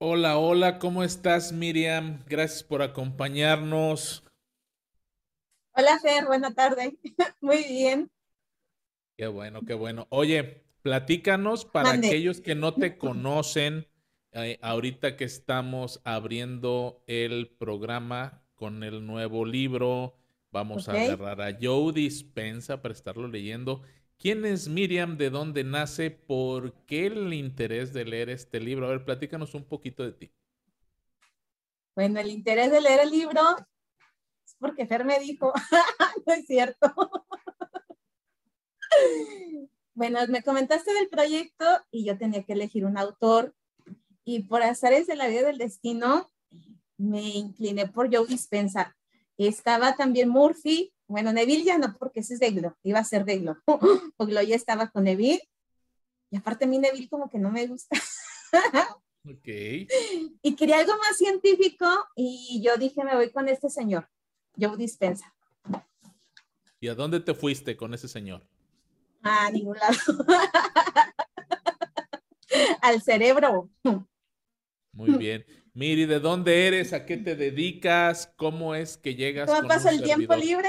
Hola, hola, ¿cómo estás, Miriam? Gracias por acompañarnos. Hola, Fer, buena tarde. Muy bien. Qué bueno, qué bueno. Oye, platícanos para aquellos que no te conocen, eh, ahorita que estamos abriendo el programa con el nuevo libro, vamos a agarrar a Joe Dispensa para estarlo leyendo. ¿Quién es Miriam? ¿De dónde nace? ¿Por qué el interés de leer este libro? A ver, platícanos un poquito de ti. Bueno, el interés de leer el libro es porque Fer me dijo, no es cierto. bueno, me comentaste del proyecto y yo tenía que elegir un autor y por azares de la vida del destino me incliné por Joe Dispensa. Estaba también Murphy, bueno, Neville ya no, porque ese es Deglo, iba a ser Deglo. Oglo ya estaba con Neville. Y aparte a mí Neville como que no me gusta. ok. Y quería algo más científico y yo dije, me voy con este señor, Joe Dispensa. ¿Y a dónde te fuiste con ese señor? A ningún lado. Al cerebro. Muy bien. Miri, ¿de dónde eres? ¿A qué te dedicas? ¿Cómo es que llegas? ¿Cómo pasa el tiempo libre?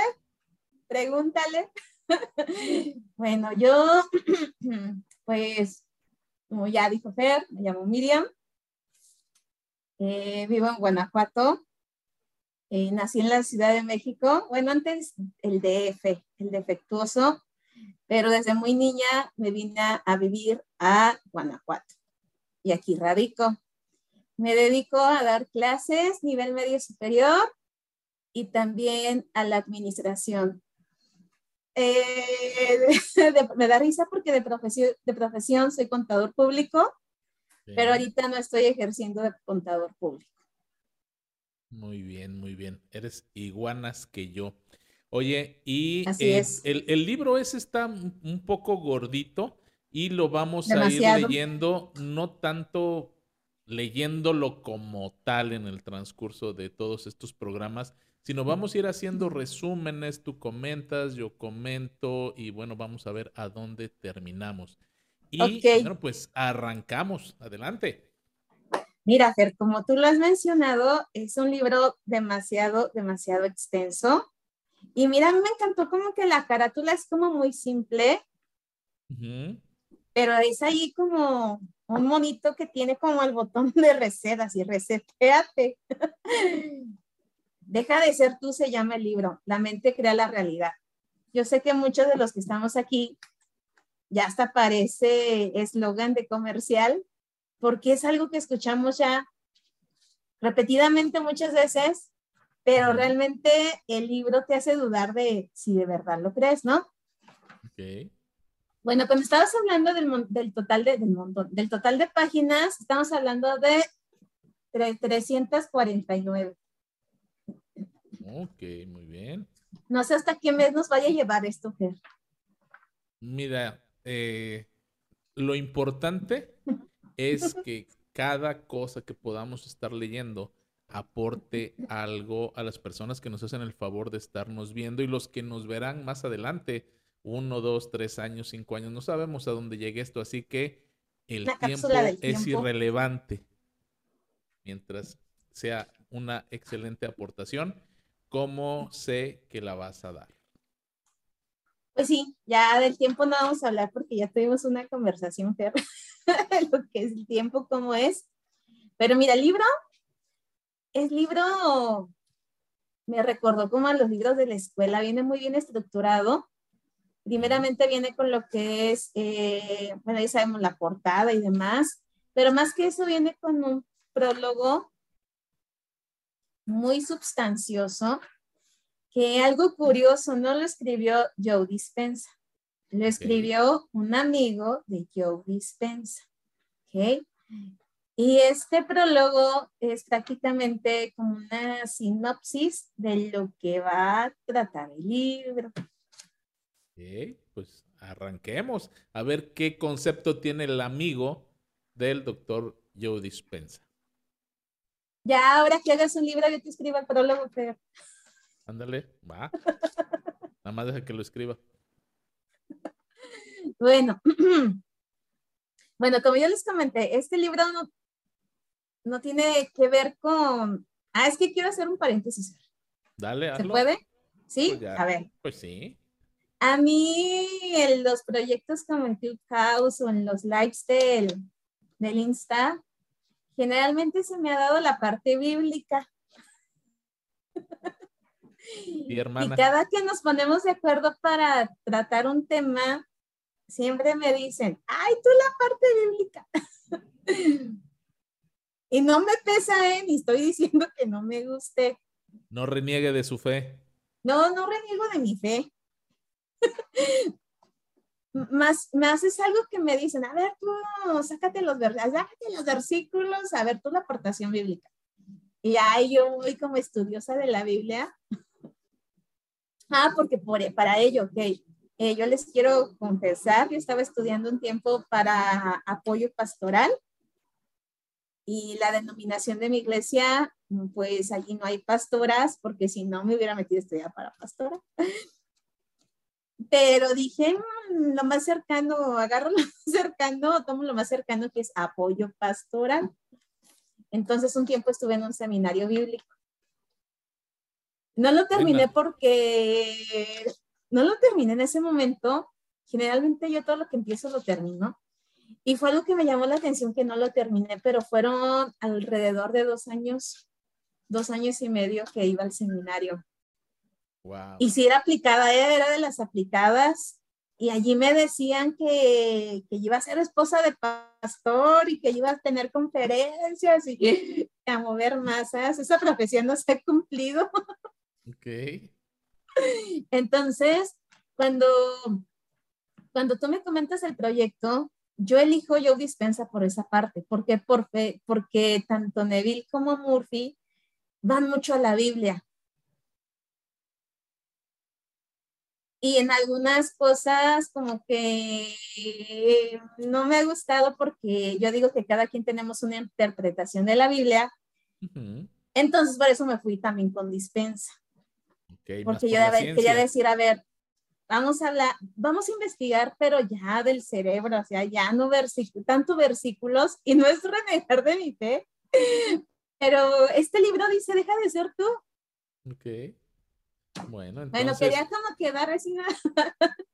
Pregúntale. bueno, yo, pues, como ya dijo Fer, me llamo Miriam. Eh, vivo en Guanajuato. Eh, nací en la Ciudad de México. Bueno, antes el DF, el defectuoso, pero desde muy niña me vine a vivir a Guanajuato. Y aquí radico. Me dedico a dar clases nivel medio superior y también a la administración. Eh, me da risa porque de profesión, de profesión soy contador público, pero ahorita no estoy ejerciendo de contador público. Muy bien, muy bien. Eres iguanas que yo. Oye, y eh, El, libro ese está un poco gordito y lo vamos a ir leyendo, no tanto leyéndolo como tal en el transcurso de todos estos programas, sino vamos a ir haciendo resúmenes, tú comentas, yo comento y bueno, vamos a ver a dónde terminamos. Y bueno, pues arrancamos, adelante. Mira, Fer, como tú lo has mencionado, es un libro demasiado, demasiado extenso. Y mira, me encantó como que la carátula es como muy simple, pero es ahí como un monito que tiene como el botón de recetas y reseteate. Deja de ser tú, se llama el libro. La mente crea la realidad. Yo sé que muchos de los que estamos aquí ya hasta parece eslogan de comercial, porque es algo que escuchamos ya repetidamente muchas veces, pero realmente el libro te hace dudar de si de verdad lo crees, ¿no? Ok. Bueno, cuando estabas hablando del, total de, del, del total de páginas, estamos hablando de 349. Ok, muy bien. No sé hasta qué mes nos vaya a llevar esto, Fer. Mira, eh, lo importante es que cada cosa que podamos estar leyendo aporte algo a las personas que nos hacen el favor de estarnos viendo y los que nos verán más adelante, uno, dos, tres años, cinco años, no sabemos a dónde llegue esto, así que el tiempo es irrelevante mientras sea una excelente aportación ¿cómo sé que la vas a dar? Pues sí, ya del tiempo no vamos a hablar porque ya tuvimos una conversación fea lo que es el tiempo, cómo es. Pero mira, el libro, el libro me recordó como a los libros de la escuela, viene muy bien estructurado. Primeramente viene con lo que es, eh, bueno, ya sabemos la portada y demás, pero más que eso viene con un prólogo muy sustancioso, que algo curioso no lo escribió Joe Dispensa, lo escribió un amigo de Joe Dispensa. ¿okay? Y este prólogo es prácticamente como una sinopsis de lo que va a tratar el libro. Ok, pues arranquemos a ver qué concepto tiene el amigo del doctor Joe Dispensa. Ya, ahora que hagas un libro, yo te escribo el prólogo, Fer. Ándale, va. Nada más deja que lo escriba. Bueno, bueno, como yo les comenté, este libro no tiene que ver con... Ah, es que quiero hacer un paréntesis. Dale, ¿Se puede? Sí, pues a ver. Pues sí. A mí en los proyectos como en Clubhouse o en los lives del, del Insta, generalmente se me ha dado la parte bíblica. Y, hermana. y cada que nos ponemos de acuerdo para tratar un tema, siempre me dicen, ay, tú la parte bíblica. y no me pesa, ¿eh? Ni estoy diciendo que no me guste. No reniegue de su fe. No, no reniego de mi fe. más, más es algo que me dicen, a ver, tú, sácate los, sácate los versículos, a ver, tú la aportación bíblica. Y ahí yo voy como estudiosa de la Biblia. ah, porque por, para ello, ok. Eh, yo les quiero confesar, yo estaba estudiando un tiempo para apoyo pastoral y la denominación de mi iglesia, pues allí no hay pastoras, porque si no me hubiera metido a estudiar para pastora. Pero dije, mm, lo más cercano, agarro lo más cercano, tomo lo más cercano que es apoyo pastoral. Entonces un tiempo estuve en un seminario bíblico. No lo terminé porque, no lo terminé en ese momento. Generalmente yo todo lo que empiezo lo termino. Y fue algo que me llamó la atención que no lo terminé, pero fueron alrededor de dos años, dos años y medio que iba al seminario. Y si era aplicada, era de las aplicadas. Y allí me decían que, que iba a ser esposa de pastor y que iba a tener conferencias y a mover masas. Esa profesión no se ha cumplido. Ok. Entonces, cuando, cuando tú me comentas el proyecto, yo elijo yo Dispensa por esa parte. ¿Por qué? Porque, porque tanto Neville como Murphy van mucho a la Biblia. Y en algunas cosas como que no me ha gustado porque yo digo que cada quien tenemos una interpretación de la Biblia. Entonces por eso me fui también con dispensa. porque yo quería decir, a ver, vamos a hablar, vamos a investigar, pero ya del cerebro, o sea, ya no versículos, tanto versículos, y no es renegar de mi fe, pero este libro dice, deja de ser tú. Ok. Bueno, entonces... Bueno, quería como quedar así.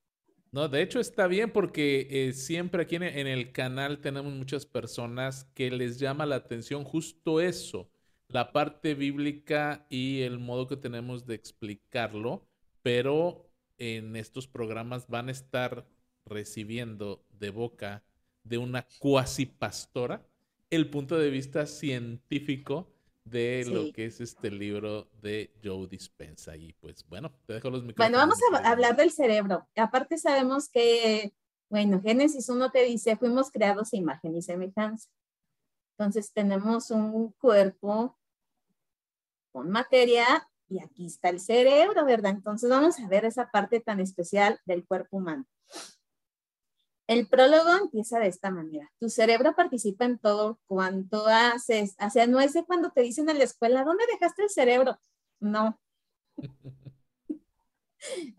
No, de hecho está bien porque eh, siempre aquí en, el canal tenemos muchas personas que les llama la atención justo eso, la parte bíblica y el modo que tenemos de explicarlo, pero en estos programas van a estar recibiendo de boca de una cuasi pastora el punto de vista científico de lo que es este libro de Joe Dispensa. Y pues bueno, te dejo los micrófonos. Bueno, vamos a hablar del cerebro. Aparte sabemos que, bueno, Génesis 1 te dice, fuimos creados a imagen y semejanza. Entonces tenemos un cuerpo con materia y aquí está el cerebro, ¿verdad? Entonces vamos a ver esa parte tan especial del cuerpo humano. El prólogo empieza de esta manera. Tu cerebro participa en todo cuanto haces. O sea, no es de cuando te dicen en la escuela, ¿dónde dejaste el cerebro? No.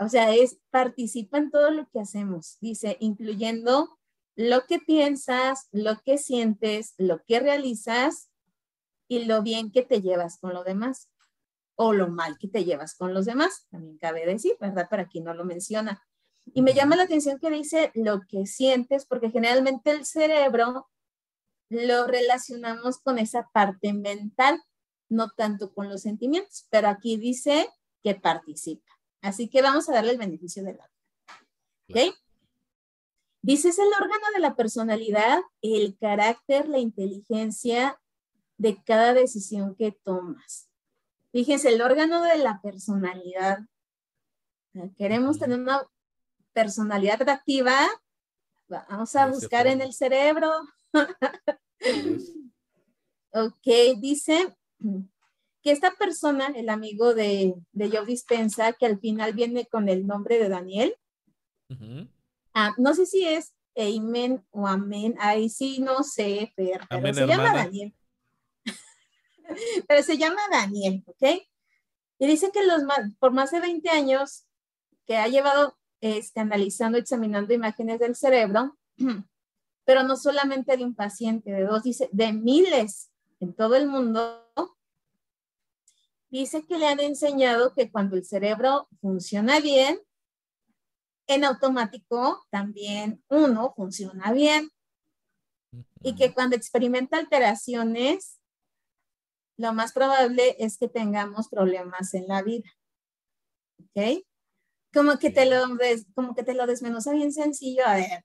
o sea, es participa en todo lo que hacemos. Dice, incluyendo lo que piensas, lo que sientes, lo que realizas y lo bien que te llevas con lo demás o lo mal que te llevas con los demás. También cabe decir, ¿verdad? Para quien no lo menciona. Y me llama la atención que dice lo que sientes, porque generalmente el cerebro lo relacionamos con esa parte mental, no tanto con los sentimientos, pero aquí dice que participa. Así que vamos a darle el beneficio de la ¿Ok? Dice, es el órgano de la personalidad, el carácter, la inteligencia de cada decisión que tomas. Fíjense, el órgano de la personalidad. Queremos tener una personalidad atractiva, vamos a buscar en el cerebro. ok, dice que esta persona, el amigo de, de Joe Dispensa, que al final viene con el nombre de Daniel, ah, no sé si es Amen o Amén, ahí sí no sé, pero, se llama Daniel. pero se llama Daniel, ¿ok? Y dice que los, por más de 20 años que ha llevado este, analizando, examinando imágenes del cerebro, pero no solamente de un paciente, de dos, dice, de miles en todo el mundo, dice que le han enseñado que cuando el cerebro funciona bien, en automático también uno funciona bien. Y que cuando experimenta alteraciones, lo más probable es que tengamos problemas en la vida. ¿Ok? Como que te lo, como que te lo desmenuza bien sencillo. A ver,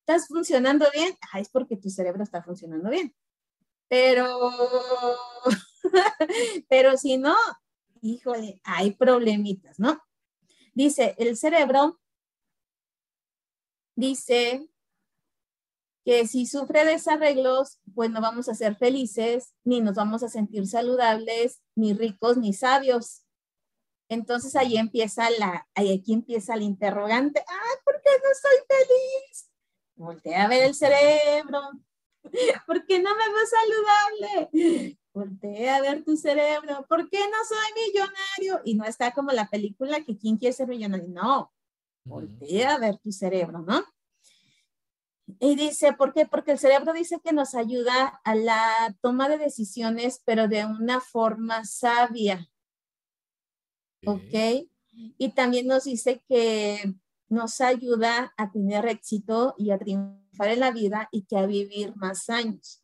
¿estás funcionando bien? Ah, es porque tu cerebro está funcionando bien. Pero, pero si no, híjole, hay problemitas, ¿no? Dice, el cerebro dice que si sufre desarreglos, pues no vamos a ser felices, ni nos vamos a sentir saludables, ni ricos, ni sabios. Entonces ahí empieza la, ahí aquí empieza el interrogante. ¡Ay, ¿por qué no soy feliz? Voltea a ver el cerebro. ¿Por qué no me veo saludable? Voltea a ver tu cerebro. ¿Por qué no soy millonario? Y no está como la película que quién quiere ser millonario. No. Voltea a ver tu cerebro, ¿no? Y dice, ¿por qué? Porque el cerebro dice que nos ayuda a la toma de decisiones, pero de una forma sabia. ¿Ok? Y también nos dice que nos ayuda a tener éxito y a triunfar en la vida y que a vivir más años.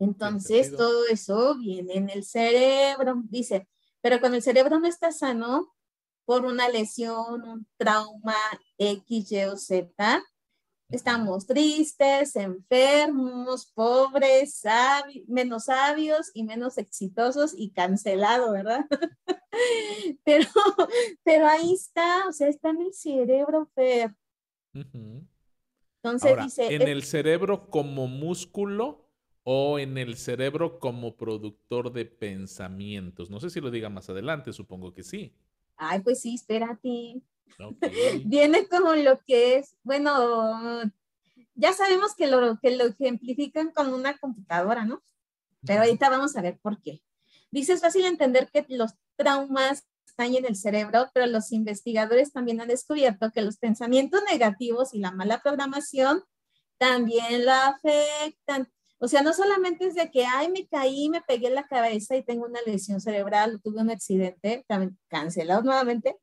Entonces, todo eso viene en el cerebro, dice, pero cuando el cerebro no está sano por una lesión, un trauma X, Y o Z, Estamos tristes, enfermos, pobres, menos sabios y menos exitosos y cancelado, ¿verdad? pero, pero ahí está, o sea, está en el cerebro, Fer. Entonces dice... ¿En el cerebro como músculo o en el cerebro como productor de pensamientos? No sé si lo diga más adelante, supongo que sí. Ay, pues sí, espérate. Viene como lo que es, bueno, ya sabemos que lo, que lo ejemplifican con una computadora, ¿no? Pero ahorita vamos a ver por qué. Dice, es fácil entender que los traumas están en el cerebro, pero los investigadores también han descubierto que los pensamientos negativos y la mala programación también la afectan. O sea, no solamente es de que, ay, me caí, me pegué en la cabeza y tengo una lesión cerebral, tuve un accidente, también cancelado nuevamente,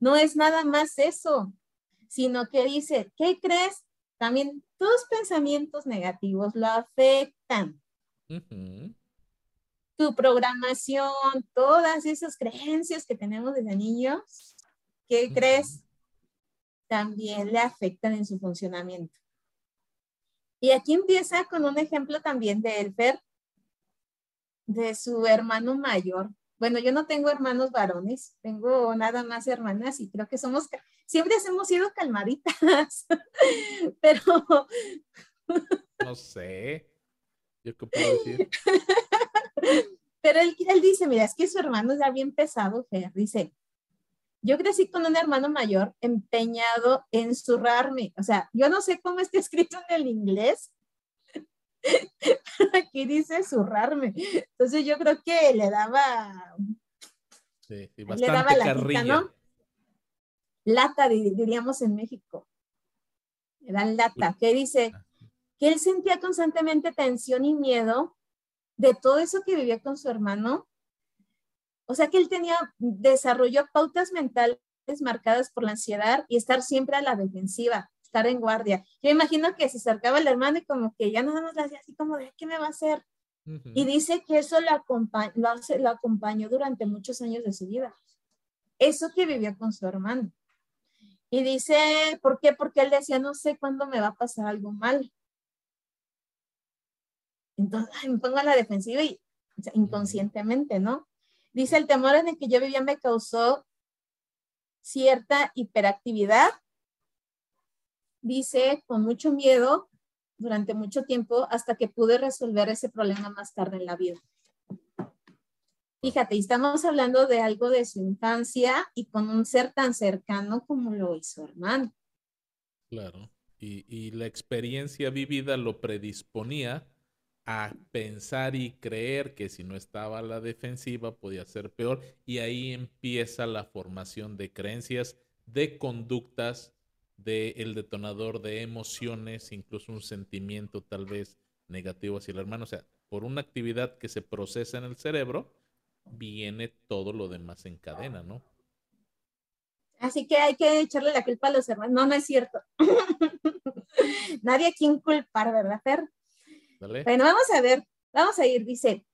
no es nada más eso, sino que dice, ¿qué crees? También tus pensamientos negativos lo afectan. Tu programación, todas esas creencias que tenemos desde niños, ¿qué crees? También le afectan en su funcionamiento. Y aquí empieza con un ejemplo también de Elfer, de su hermano mayor, bueno, yo no tengo hermanos varones, tengo nada más hermanas y creo que somos, siempre hemos sido calmaditas, pero... No sé, yo qué puedo decir. Pero él, él dice, mira, es que su hermano es ya bien pesado, Fer, dice, yo crecí con un hermano mayor empeñado en zurrarme, o sea, yo no sé cómo está escrito en el inglés, Aquí dice zurrarme. Entonces yo creo que le daba. Sí, le daba la ¿no? Lata, diríamos en México. Era lata. Que dice ah. que él sentía constantemente tensión y miedo de todo eso que vivía con su hermano. O sea que él tenía, desarrolló pautas mentales marcadas por la ansiedad y estar siempre a la defensiva estar en guardia. Yo imagino que se acercaba el hermano y como que ya nada más le hacía así como de, ¿qué me va a hacer? Y dice que eso lo, lo, acompañó durante muchos años de su vida. Eso que vivió con su hermano. Y dice, ¿por qué? Porque él decía, no sé cuándo me va a pasar algo mal. Entonces, me pongo a la defensiva y inconscientemente, ¿no? Dice, el temor en el que yo vivía me causó cierta hiperactividad dice, con mucho miedo durante mucho tiempo hasta que pude resolver ese problema más tarde en la vida. Fíjate, estamos hablando de algo de su infancia y con un ser tan cercano como lo hizo hermano. Claro, y, y la experiencia vivida lo predisponía a pensar y creer que si no estaba a la defensiva podía ser peor y ahí empieza la formación de creencias, de conductas del el detonador de emociones, incluso un sentimiento tal vez negativo hacia el hermano. O sea, por una actividad que se procesa en el cerebro, viene todo lo demás en cadena, ¿no? Así que hay que echarle la culpa a los hermanos. No, no es cierto. Nadie a quien culpar, ¿verdad, Fer? Bueno, vamos a ver, vamos a ir, dice,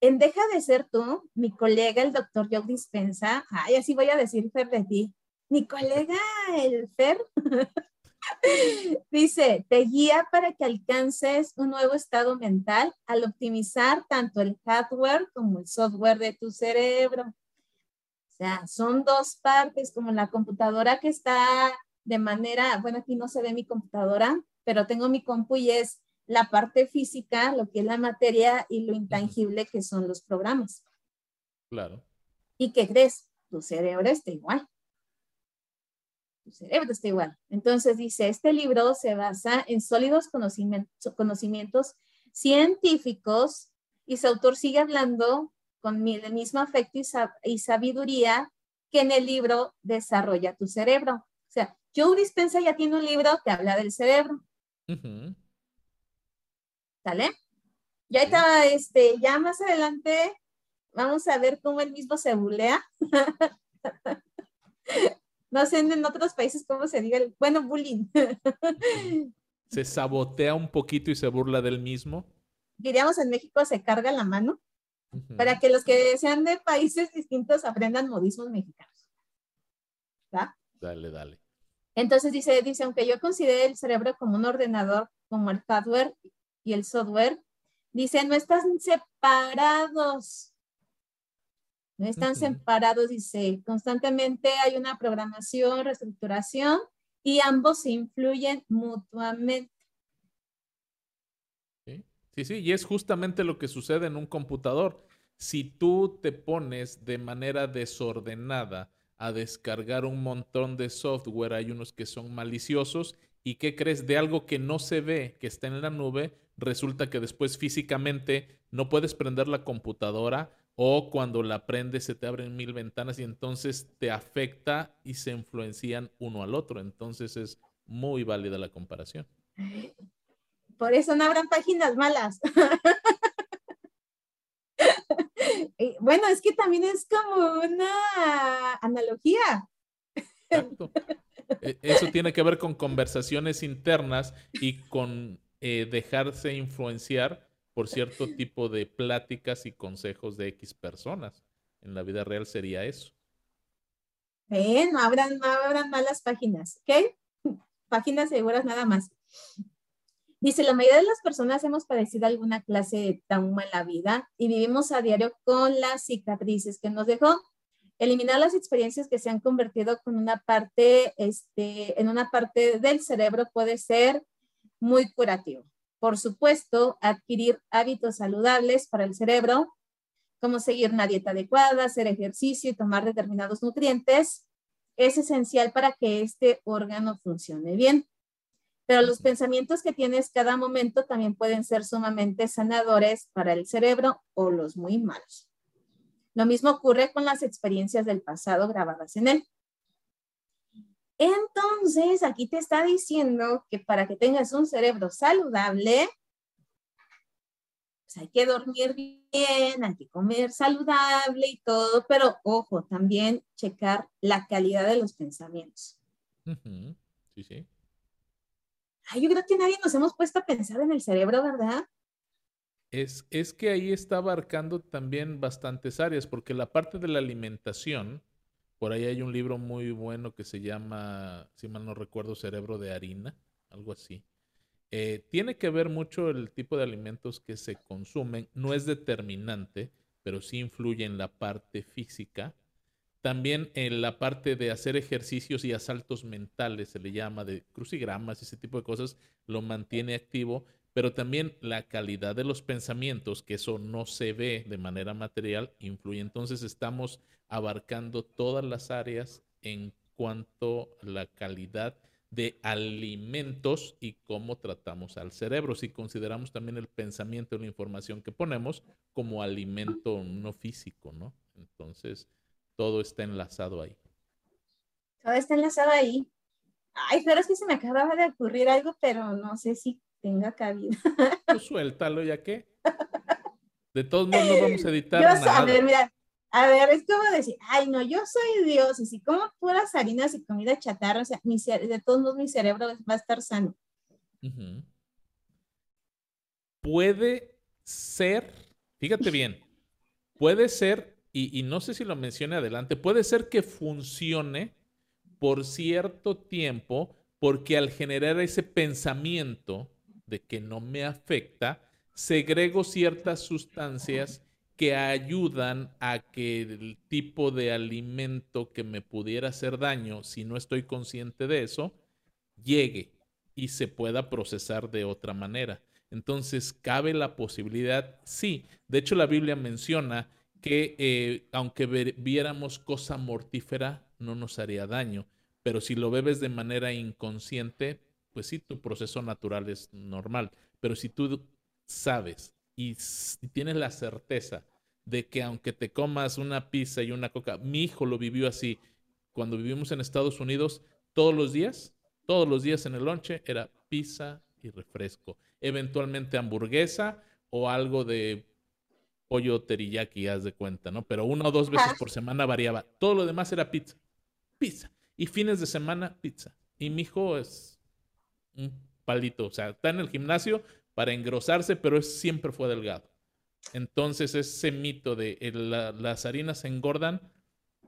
en Deja de ser tú, mi colega, el doctor Joe Dispensa, ay, así voy a decir Fer de ti, mi colega, el Fer, dice, te guía para que alcances un nuevo estado mental al optimizar tanto el hardware como el software de tu cerebro. O sea, son dos partes, como la computadora que está de manera, bueno, aquí no se ve mi computadora, pero tengo mi compu y es la parte física, lo que es la materia y lo intangible que son los programas. Claro. ¿Y qué crees? Tu cerebro está igual. Tu cerebro está igual. Entonces dice, este libro se basa en sólidos conocimientos, conocimientos científicos y su autor sigue hablando con el mismo afecto y, sabiduría que en el libro Desarrolla tu cerebro. O sea, Joe Dispensa ya tiene un libro que habla del cerebro. ¿Sale? Ya está, este, ya más adelante vamos a ver cómo él mismo se bulea. no sé en otros países cómo se diga, el, bueno, bullying. se sabotea un poquito y se burla del mismo. Diríamos en México se carga la mano para que los que sean de países distintos aprendan modismos mexicanos. ¿Va? Dale, dale. Entonces dice, dice, aunque yo considere el cerebro como un ordenador, como el hardware y el software, dice, no están separados. No están separados, dice, constantemente hay una programación, reestructuración y ambos se influyen mutuamente. Sí, sí, y es justamente lo que sucede en un computador. Si tú te pones de manera desordenada a descargar un montón de software, hay unos que son maliciosos y ¿qué crees de algo que no se ve, que está en la nube? Resulta que después físicamente no puedes prender la computadora o cuando la prendes se te abren mil ventanas y entonces te afecta y se influencian uno al otro. Entonces es muy válida la comparación. Por eso no habrán páginas malas. bueno, es que también es como una analogía. Exacto. E, eso tiene que ver con conversaciones internas y con eh, dejarse influenciar por cierto tipo de pláticas y consejos de X personas. En la vida real sería eso. no habrán, no habrán malas páginas, ¿ok? Páginas seguras nada más. Dice, la mayoría de las personas hemos padecido alguna clase de trauma en la vida y vivimos a diario con las cicatrices que nos dejó. Eliminar las experiencias que se han convertido con una parte, este, en una parte del cerebro puede ser muy curativo. Por supuesto, adquirir hábitos saludables para el cerebro, como seguir una dieta adecuada, hacer ejercicio y tomar determinados nutrientes, es esencial para que este órgano funcione bien. Pero los pensamientos que tienes cada momento también pueden ser sumamente sanadores para el cerebro o los muy malos. Lo mismo ocurre con las experiencias del pasado grabadas en él. Entonces, aquí te está diciendo que para que tengas un cerebro saludable, pues hay que dormir bien, hay que comer saludable y todo, pero ojo, también checar la calidad de los pensamientos. Sí, sí yo creo que nadie nos hemos puesto a pensar en el cerebro, ¿verdad? Es, es que ahí está abarcando también bastantes áreas, porque la parte de la alimentación, por ahí hay un libro muy bueno que se llama, si mal no recuerdo, Cerebro de Harina, algo así. Eh, tiene que ver mucho el tipo de alimentos que se consumen, no es determinante, pero sí influye en la parte física también en la parte de hacer ejercicios y asaltos mentales, se le llama, de crucigramas ese tipo de cosas, lo mantiene activo, pero también la calidad de los pensamientos, que eso no se ve de manera material, influye. Entonces estamos abarcando todas las áreas en cuanto a la calidad de alimentos y cómo tratamos al cerebro. Si consideramos también el pensamiento y la información que ponemos como alimento no físico, ¿no? Entonces, todo está enlazado ahí. Todo está enlazado ahí. Ay, pero es que se me acababa de ocurrir algo, pero no sé si tenga cabida. Pues suéltalo, ¿ya qué? De todos modos no vamos a editar Yo, nada. a ver, mira, a ver, es como decir, ay, no, yo soy Dios, y si como puras harinas y comida chatarra, o sea, mi de todos modos mi cerebro va a estar sano. Puede ser, fíjate bien, puede ser, y, y no sé si lo mencione adelante, puede ser que funcione por cierto tiempo, porque al generar ese pensamiento de que no me afecta, segrego ciertas sustancias que ayudan a que el tipo de alimento que me pudiera hacer daño, si no estoy consciente de eso, llegue y se pueda procesar de otra manera. Entonces, cabe la posibilidad, sí. De hecho, la Biblia menciona que eh, aunque viéramos cosa mortífera, no nos haría daño. Pero si lo bebes de manera inconsciente, pues sí, tu proceso natural es normal. Pero si tú sabes y, tienes la certeza de que aunque te comas una pizza y una coca, mi hijo lo vivió así. Cuando vivimos en Estados Unidos, todos los días, todos los días en el lonche era pizza y refresco. Eventualmente hamburguesa o algo de pollo teriyaki, haz de cuenta, ¿no? Pero una o dos veces por semana variaba. Todo lo demás era pizza. Pizza. Y fines de semana, pizza. Y mi hijo es un palito. O sea, está en el gimnasio para engrosarse, pero es, siempre fue delgado. Entonces, ese mito de eh, la- las harinas engordan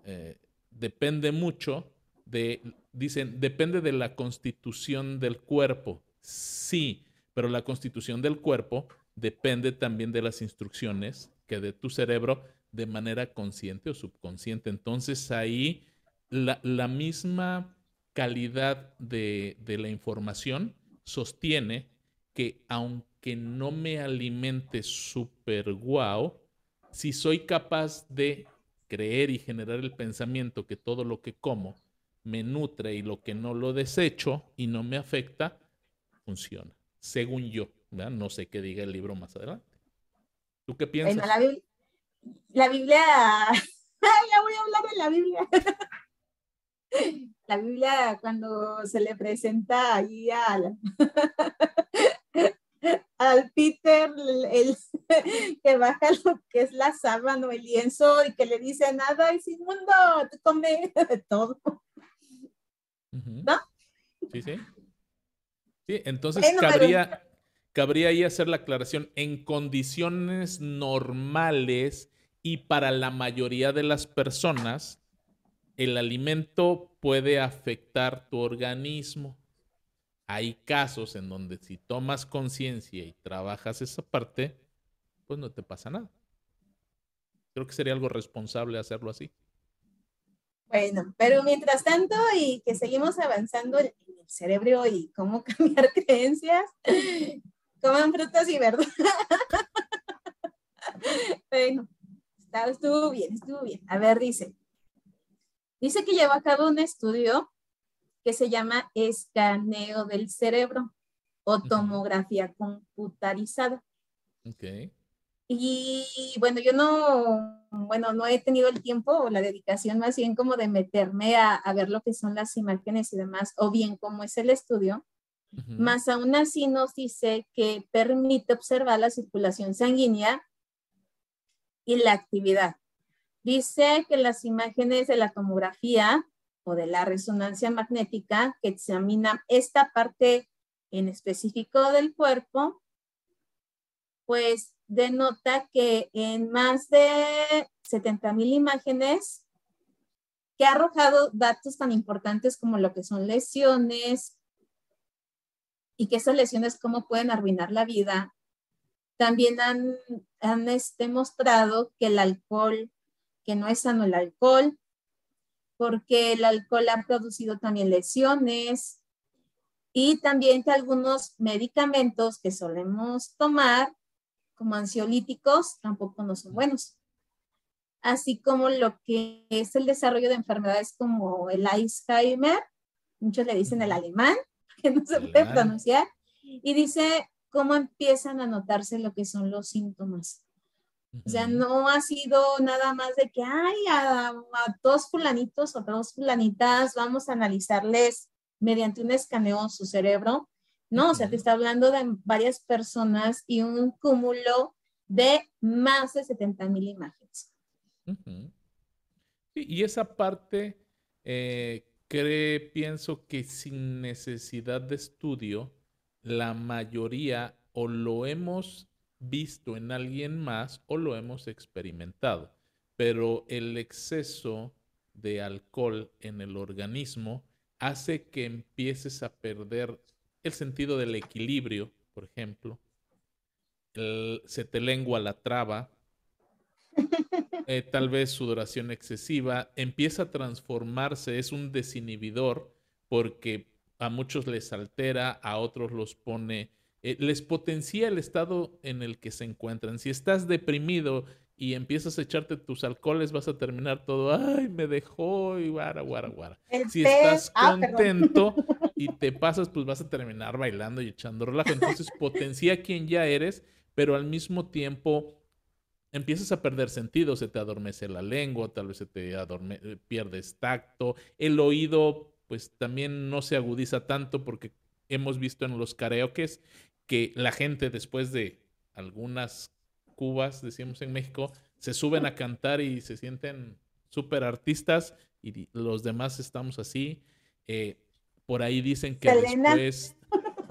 eh, depende mucho de, dicen, depende de la constitución del cuerpo. Sí, pero la constitución del cuerpo depende también de las instrucciones que de tu cerebro de manera consciente o subconsciente. Entonces ahí la misma calidad de, de la información sostiene que aunque no me alimente súper guau, si soy capaz de creer y generar el pensamiento que todo lo que como me nutre y lo que no lo desecho y no me afecta, funciona, según yo. ¿verdad? No sé qué diga el libro más adelante. ¿Tú qué piensas? Bueno, la, Biblia, la Biblia, Ay, ya voy a hablar de la Biblia. La Biblia cuando se le presenta ahí al, al Peter, el, el- que baja lo que es la sábana o el lienzo y que le dice nada es inmundo, te come de todo. ¿No? Sí, sí. Sí, entonces Bueno, pero- cabría, cabría ahí hacer la aclaración. En condiciones normales y para la mayoría de las personas, el alimento puede afectar tu organismo. Hay casos en donde si tomas conciencia y trabajas esa parte, pues no te pasa nada. Creo que sería algo responsable hacerlo así. Bueno, pero mientras tanto y que seguimos avanzando en el cerebro y cómo cambiar creencias, coman frutas y verduras. Bueno, estuvo bien, estuvo bien. A ver, dice. Dice que llevó a cabo un estudio que se llama escaneo del cerebro o tomografía computarizada. Ok. Y bueno, yo no, bueno, no he tenido el tiempo o la dedicación más bien como de meterme a, a ver lo que son las imágenes y demás, o bien cómo es el estudio, más aún así nos dice que permite observar la circulación sanguínea y la actividad. Dice que las imágenes de la tomografía o de la resonancia magnética que examinan esta parte en específico del cuerpo, pues denota que en más de 70 mil imágenes que ha arrojado datos tan importantes como lo que son lesiones y que esas lesiones cómo pueden arruinar la vida. También han, han este, mostrado que el alcohol, que no es sano el alcohol, porque el alcohol ha producido también lesiones y también que algunos medicamentos que solemos tomar como ansiolíticos tampoco no son buenos. Así como lo que es el desarrollo de enfermedades como el Alzheimer, muchos le dicen el alemán, que no se puede pronunciar, y dice cómo empiezan a notarse lo que son los síntomas. O sea, no ha sido nada más de que, ay, a, a dos fulanitos o dos fulanitas vamos a analizarles mediante un escaneo su cerebro. ¿no? O sea, te está hablando de varias personas y un cúmulo de más de 70 mil imágenes. y esa parte, eh, cree, pienso que sin necesidad de estudio, la mayoría o lo hemos visto en alguien más o lo hemos experimentado. Pero el exceso de alcohol en el organismo hace que empieces a perder el sentido del equilibrio, por ejemplo. se te lengua la traba, eh, tal vez sudoración excesiva, empieza a transformarse, es un desinhibidor porque a muchos les altera, a otros los pone, eh, les potencia el estado en el que se encuentran. Si estás deprimido y empiezas a echarte tus alcoholes, vas a terminar todo, ay, me dejó y guara, guara, guara. si estás ah, contento y te pasas, pues vas a terminar bailando y echando relajo. Entonces potencia quien ya eres, pero al mismo tiempo empiezas a perder sentido, se te adormece la lengua, tal vez se te adorme eh, pierdes tacto, el oído pues también no se agudiza tanto porque hemos visto en los karaokes que la gente después de algunas cubas, decimos en México, se suben a cantar y se sienten súper artistas y los demás estamos así. Eh, por ahí dicen que después,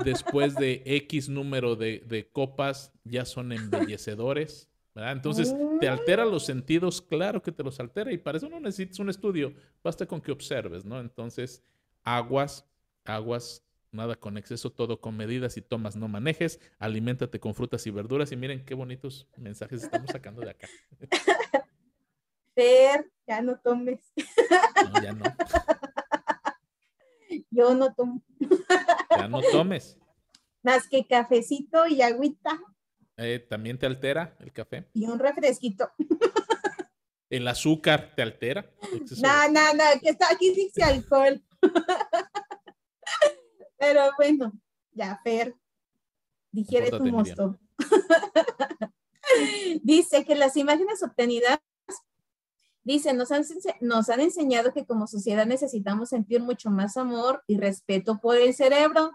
después de X número de, de, copas ya son embellecedores. ¿verdad? Entonces, te altera los sentidos, claro que te los altera y para eso no necesitas un estudio, basta con que observes, ¿no? Entonces, aguas, aguas nada con exceso, todo con medidas y tomas, no manejes, aliméntate con frutas y verduras y miren qué bonitos mensajes estamos sacando de acá. Fer, ya no tomes. No, ya no. Yo no tomo. Ya no tomes. Más que cafecito y agüita. Eh, ¿También te altera el café? Y un refresquito. ¿El azúcar te altera? No, no, no, que está aquí dice alcohol. Pero bueno, ya, Fer, digiere tu mosto. dice que las imágenes obtenidas, dice, nos han, nos han enseñado que como sociedad necesitamos sentir mucho más amor y respeto por el cerebro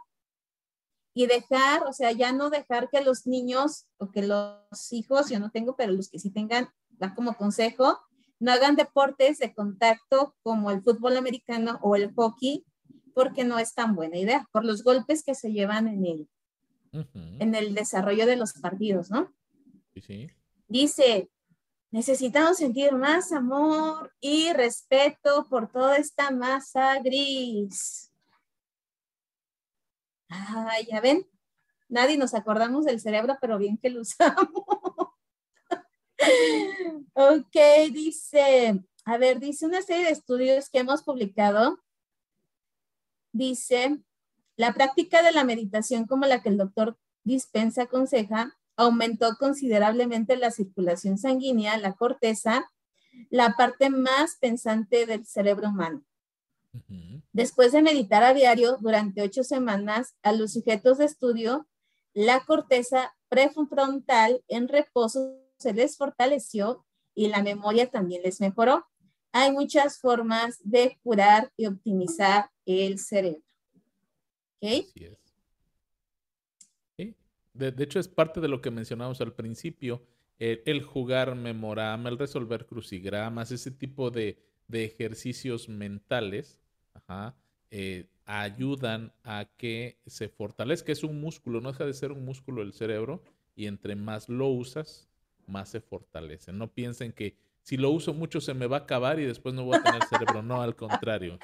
y dejar, o sea, ya no dejar que los niños o que los hijos, yo no tengo, pero los que sí tengan, da como consejo, no hagan deportes de contacto como el fútbol americano o el hockey, porque no es tan buena idea, por los golpes que se llevan en el, en el desarrollo de los partidos, ¿no? Sí, Dice, necesitamos sentir más amor y respeto por toda esta masa gris. Ah, ya ven, nadie nos acordamos del cerebro, pero bien que lo usamos. ok, dice, a ver, dice una serie de estudios que hemos publicado dice, la práctica de la meditación como la que el doctor dispensa aconseja aumentó considerablemente la circulación sanguínea, la corteza, la parte más pensante del cerebro humano. Después de meditar a diario durante ocho semanas, a los sujetos de estudio, la corteza prefrontal en reposo se les fortaleció y la memoria también les mejoró hay muchas formas de curar y optimizar el cerebro. ¿Ok? De, hecho, es parte de lo que mencionamos al principio, el, jugar memorama, el resolver crucigramas, ese tipo de, ejercicios mentales, eh, ayudan a que se fortalezca. Es un músculo, no deja de ser un músculo el cerebro, y entre más lo usas, más se fortalece. No piensen que si lo uso mucho se me va a acabar y después no voy a tener cerebro. No, al contrario.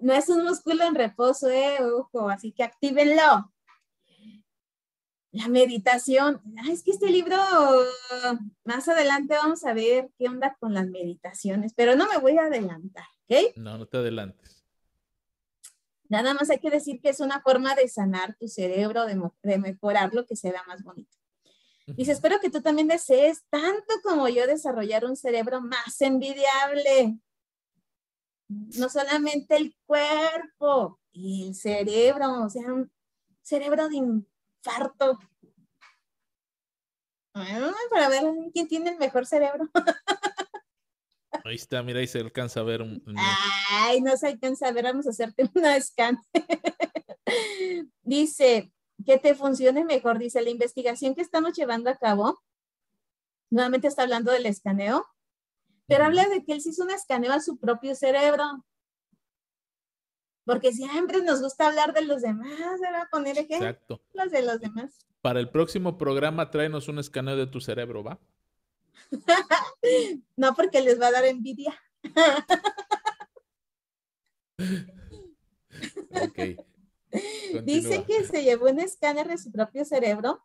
No es un músculo en reposo, eh, ojo, así que actívenlo. La meditación. es que este libro, más adelante vamos a ver qué onda con las meditaciones, pero no me voy a adelantar, ¿ok? No, no te adelantes. Nada más hay que decir que es una forma de sanar tu cerebro, de, de mejorarlo, que se vea más bonito. Dice, espero que tú también desees tanto como yo desarrollar un cerebro más envidiable. No solamente el cuerpo, el cerebro, o sea, un cerebro de infarto. para ver quién tiene el mejor cerebro. Ahí está, mira, ahí se alcanza a ver. Ay, no se alcanza a ver, vamos a hacerte una scan. Dice, que te funcione mejor. Dice, la investigación que estamos llevando a cabo, nuevamente está hablando del escaneo, pero habla de que él se hizo un escaneo a su propio cerebro. Porque siempre nos gusta hablar de los demás, ¿verdad? Poner ejemplos de los demás. Para el próximo programa, tráenos un escaneo de tu cerebro, ¿va? no, porque les va a dar envidia. ok. Dice que se llevó un escáner de su propio cerebro.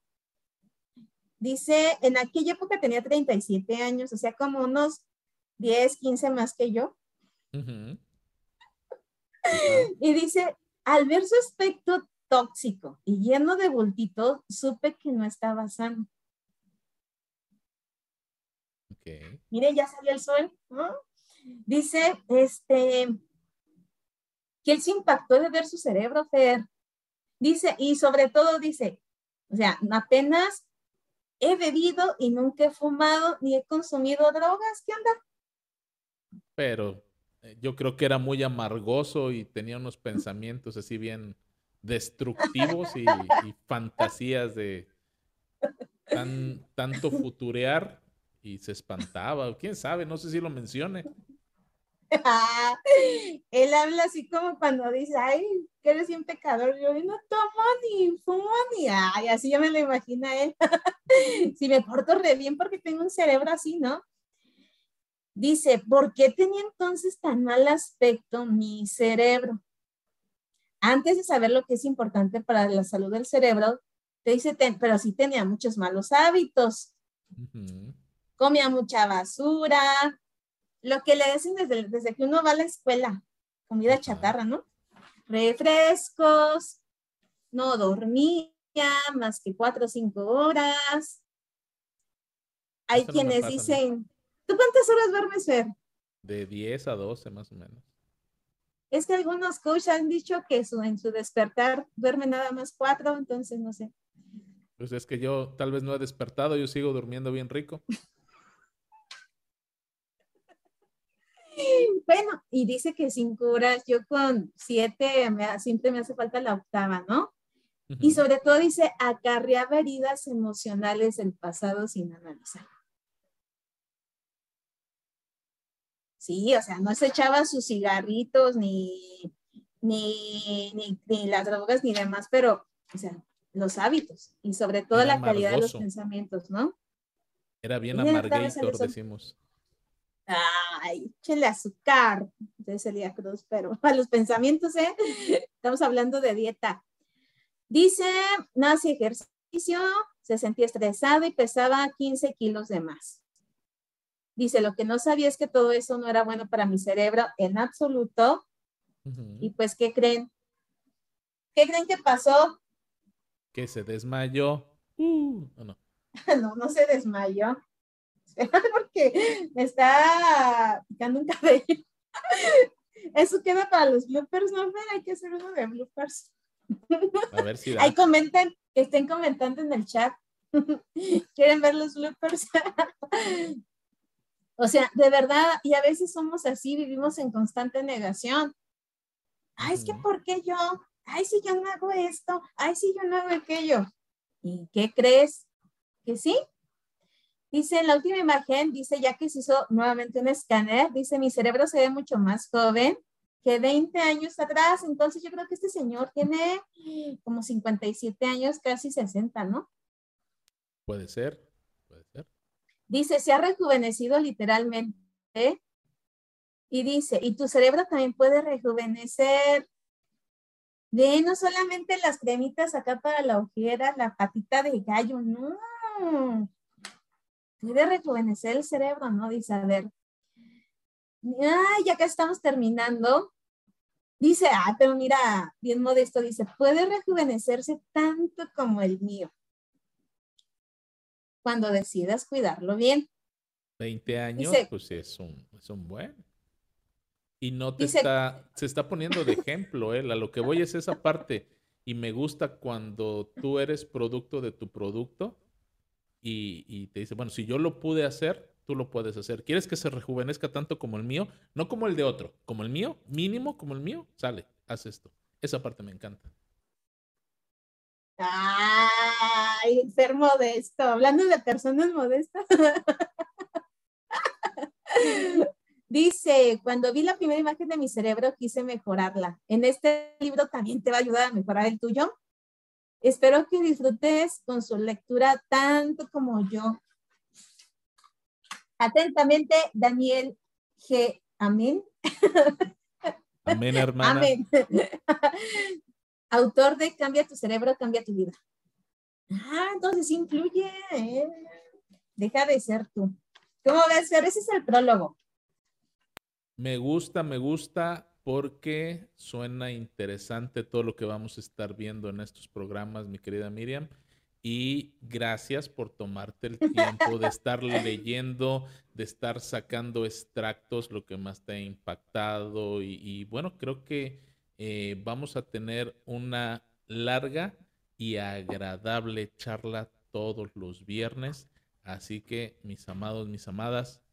Dice, en aquella época tenía 37 años, o sea, como unos 10, 15 más que yo. Y dice, al ver su aspecto tóxico y lleno de bultitos, supe que no estaba sano. Mire, ya salió el sol. Dice, este, que él se impactó de ver su cerebro, Fer. Dice, y sobre todo dice, o sea, apenas he bebido y nunca he fumado ni he consumido drogas. ¿Qué onda? Pero eh, yo creo que era muy amargoso y tenía unos pensamientos así bien destructivos y, fantasías de tan, tanto futurear y se espantaba. ¿Quién sabe? No sé si lo mencione. Él habla así como cuando dice, ay, que eres un pecador. Yo no tomo ni fumo ni, ay, así ya me lo imagina él. si me porto re bien porque tengo un cerebro así, ¿no? Dice, ¿por qué tenía entonces tan mal aspecto mi cerebro? Antes de saber lo que es importante para la salud del cerebro, te dice, pero sí tenía muchos malos hábitos. Comía mucha basura, lo que le dicen desde, desde que uno va a la escuela, comida chatarra, ¿no? Refrescos, no dormía más que cuatro o cinco horas. Hay quienes dicen, ¿tú cuántas horas duermes, Fer? De 10 a 12 más o menos. Es que algunos coaches han dicho que su, en su despertar duerme nada más cuatro, entonces no sé. Pues es que yo tal vez no he despertado, yo sigo durmiendo bien rico. Bueno, y dice que cinco horas, yo con siete me, siempre me hace falta la octava, ¿no? Y sobre todo dice, acarreaba heridas emocionales del pasado sin analizar. Sí, o sea, no se echaba sus cigarritos ni, ni, ni, las drogas ni demás, pero, o sea, los hábitos y sobre todo la calidad de los pensamientos, ¿no? Era bien amargator, decimos ay, échale azúcar, entonces día Cruz, pero a los pensamientos, ¿eh? Estamos hablando de dieta. Dice, nace ejercicio, se sentía estresado y pesaba 15 kilos de más. Dice, lo que no sabía es que todo eso no era bueno para mi cerebro en absoluto. Y pues, ¿qué creen? ¿Qué creen que pasó? Que se desmayó. Uh, no? no, no se desmayó. porque me está picando un cabello. Eso queda para los bloopers, ¿no? Hay que hacer uno de bloopers. A ver si Ahí comenten, que estén comentando en el chat. ¿Quieren ver los bloopers? o sea, de verdad, y a veces somos así, vivimos en constante negación. Ay, es que ¿por qué yo? Ay, si yo no hago esto, ay, si yo no hago aquello. ¿Y qué crees? Que sí, Dice, en la última imagen, dice, ya que se hizo nuevamente un escáner, dice, mi cerebro se ve mucho más joven que 20 años atrás. Entonces yo creo que este señor tiene como 57 años, casi 60, ¿no? Puede ser, puede ser. Dice, se ha rejuvenecido literalmente. Y dice, y tu cerebro también puede rejuvenecer. De no solamente las cremitas acá para la ojera, la patita de gallo, no puede rejuvenecer el cerebro, ¿no? Dice, a ver, ay, ya que estamos terminando, dice, ah, pero mira, bien modesto, dice, puede rejuvenecerse tanto como el mío. Cuando decidas cuidarlo bien. 20 años, pues es un, es un buen. Y no te está, se está poniendo de ejemplo, él. A lo que voy es esa parte. Y me gusta cuando tú eres producto de tu producto y, te dice, bueno, si yo lo pude hacer, tú lo puedes hacer. ¿Quieres que se rejuvenezca tanto como el mío? No como el de otro, como el mío, mínimo como el mío, sale, haz esto. Esa parte me encanta. Ay, ser modesto. Hablando de personas modestas. Dice, cuando vi la primera imagen de mi cerebro, quise mejorarla. En este libro también te va a ayudar a mejorar el tuyo. Espero que disfrutes con su lectura tanto como yo. Atentamente, Daniel G. Amén. Amén, hermana. Amén. Autor de Cambia tu cerebro, cambia tu vida. Ah, entonces influye. ¿eh? Deja de ser tú. ¿Cómo ves, Fer? Ese es el prólogo. Me gusta, me gusta porque suena interesante todo lo que vamos a estar viendo en estos programas, mi querida Miriam. Y gracias por tomarte el tiempo de estar leyendo, de estar sacando extractos, lo que más te ha impactado. Y, bueno, creo que eh, vamos a tener una larga y agradable charla todos los viernes. Así que, mis amados, mis amadas,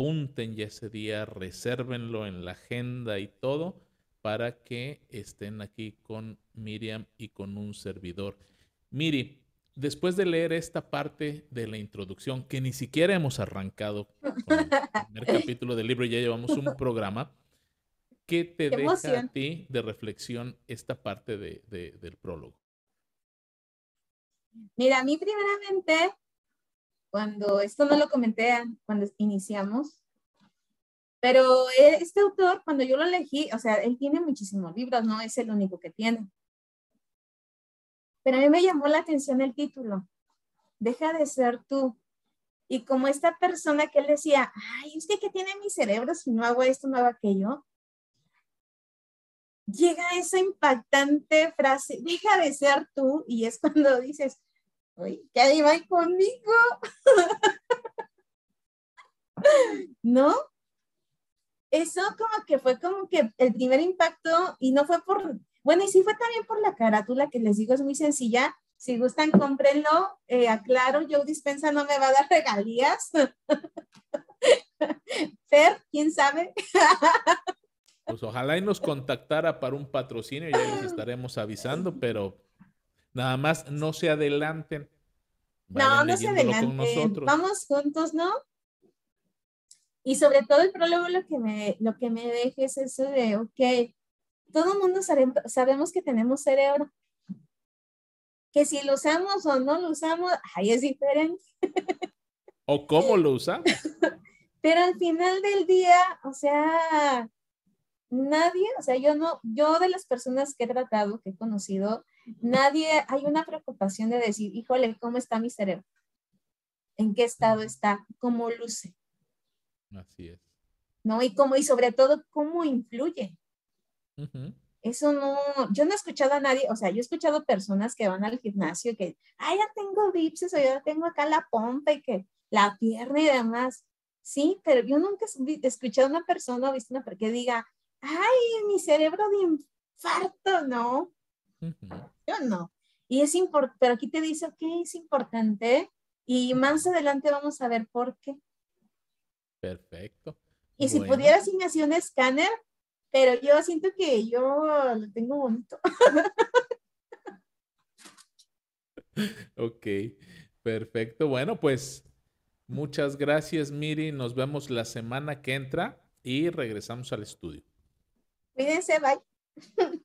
apunten ya ese día, resérvenlo en la agenda y todo para que estén aquí con Miriam y con un servidor. Miri, después de leer esta parte de la introducción, que ni siquiera hemos arrancado con el primer capítulo del libro, ya llevamos un programa, ¿qué te deja a ti de reflexión esta parte del prólogo? Mira, a mí primeramente cuando, esto no lo comenté cuando iniciamos, pero este autor, cuando yo lo elegí, o sea, él tiene muchísimos libros, no es el único que tiene. Pero a mí me llamó la atención el título, Deja de ser tú. Y como esta persona que él decía, ay, es que ¿qué tiene mi cerebro si no hago esto, no hago aquello? Llega esa impactante frase, deja de ser tú, y es cuando dices, que ahí va conmigo. ¿No? Eso como que fue como que el primer impacto y no fue por, bueno, y sí fue también por la carátula que les digo es muy sencilla. Si gustan, cómprenlo. Eh, aclaro, yo Dispensa no me va a dar regalías. Fer, ¿quién sabe? pues ojalá y nos contactara para un patrocinio, ya les estaremos avisando, pero Nada más no se adelanten. no, no se adelanten. Vamos juntos, ¿no? Y sobre todo el prólogo lo que me, lo que me deje es eso de, ok, todo el mundo sabemos que tenemos cerebro. Que si lo usamos o no lo usamos, ahí es diferente. ¿O cómo lo usamos? Pero al final del día, o sea, nadie, o sea, yo no, yo de las personas que he tratado, que he conocido, nadie, hay una preocupación de decir, híjole, ¿cómo está mi cerebro? ¿En qué estado está? ¿Cómo luce? Así es. ¿No? Y cómo, y sobre todo, ¿cómo influye? Eso no, yo no he escuchado a nadie, o sea, yo he escuchado personas que van al gimnasio y que, ay, ya tengo bipses o ya tengo acá la pompa y que la pierna y demás. Sí, pero yo nunca he escuchado a una persona o visto una que diga, ay, mi cerebro de infarto, no. Yo no. Y es importante, pero aquí te dice que es importante y más adelante vamos a ver por qué. Perfecto. Y si pudiera, sí me hacía un escáner, pero yo siento que yo lo tengo bonito. ok, perfecto. Bueno, pues muchas gracias, Miri. Nos vemos la semana que entra y regresamos al estudio. Cuídense, bye.